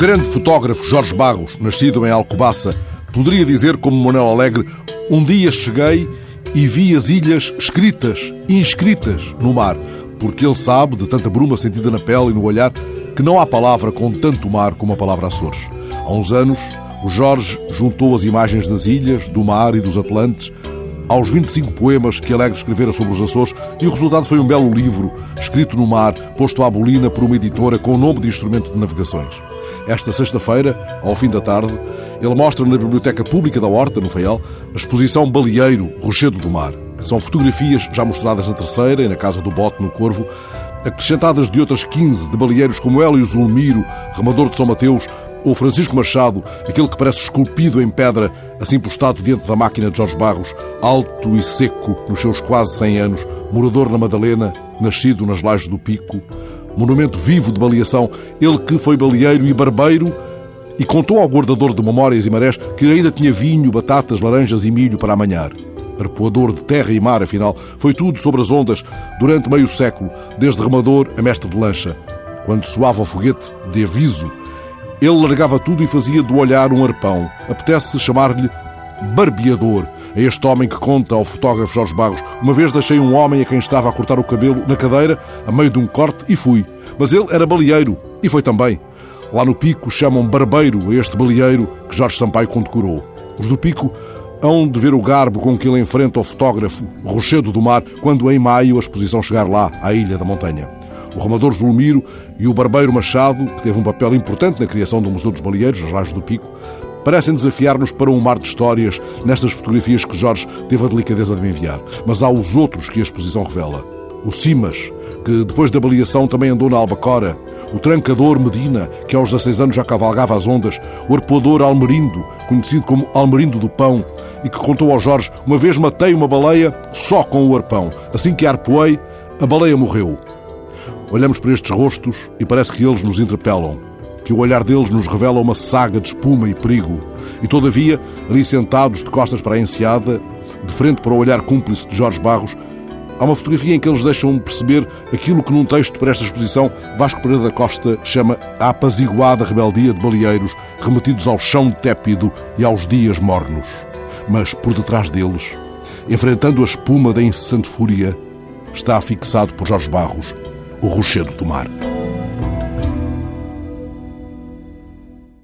grande fotógrafo Jorge Barros, nascido em Alcobaça, poderia dizer, como Manuel Alegre, um dia cheguei e vi as ilhas escritas, inscritas no mar, porque ele sabe, de tanta bruma sentida na pele e no olhar, que não há palavra com tanto mar como a palavra Açores. Há uns anos, o Jorge juntou as imagens das ilhas, do mar e dos Atlantes aos 25 poemas que Alegre escrevera sobre os Açores e o resultado foi um belo livro, escrito no mar, posto à bolina por uma editora com o nome de instrumento de navegações. Esta sexta-feira, ao fim da tarde, ele mostra na Biblioteca Pública da Horta, no Faial, a exposição Baleeiro, Rochedo do Mar. São fotografias já mostradas na terceira e na Casa do Bote, no Corvo, acrescentadas de outras 15 de baleeiros como Hélio Zulmiro, remador de São Mateus, ou Francisco Machado, aquele que parece esculpido em pedra, assim postado diante da máquina de Jorge Barros, alto e seco nos seus quase 100 anos, morador na Madalena, nascido nas lajes do Pico, monumento vivo de baleação, ele que foi baleeiro e barbeiro e contou ao guardador de memórias e marés que ainda tinha vinho, batatas, laranjas e milho para amanhar. Arpoador de terra e mar, afinal, foi tudo sobre as ondas durante meio século, desde remador a mestre de lancha. Quando soava o foguete de aviso ele largava tudo e fazia do olhar um arpão. Apetece chamar-lhe barbeador, a este homem que conta ao fotógrafo Jorge Barros. Uma vez deixei um homem a quem estava a cortar o cabelo na cadeira, a meio de um corte, e fui. Mas ele era baleeiro, e foi também. Lá no Pico chamam barbeiro a este baleeiro que Jorge Sampaio condecorou. Os do Pico hão de ver o garbo com que ele enfrenta o fotógrafo Rochedo do Mar quando em maio a exposição chegar lá, à Ilha da Montanha o remador Zulmiro e o barbeiro Machado, que teve um papel importante na criação do Museu dos Baleeiros, Lajes do Pico, parecem desafiar-nos para um mar de histórias nestas fotografias que Jorge teve a delicadeza de me enviar. Mas há os outros que a exposição revela. O Simas, que depois da baleação também andou na Albacora, o trancador Medina, que aos 16 anos já cavalgava as ondas, o arpoador Almerindo, conhecido como Almerindo do Pão, e que contou ao Jorge: Uma vez matei uma baleia só com o arpão. Assim que arpoei, a baleia morreu. Olhamos para estes rostos e parece que eles nos interpelam, que o olhar deles nos revela uma saga de espuma e perigo. E todavia, ali sentados de costas para a enseada, de frente para o olhar cúmplice de Jorge Barros, há uma fotografia em que eles deixam perceber aquilo que num texto para esta exposição Vasco Pereira da Costa chama a apaziguada rebeldia de baleeiros remetidos ao chão tépido e aos dias mornos. Mas por detrás deles, enfrentando a espuma da incessante fúria, está fixado por Jorge Barros o rochedo do mar.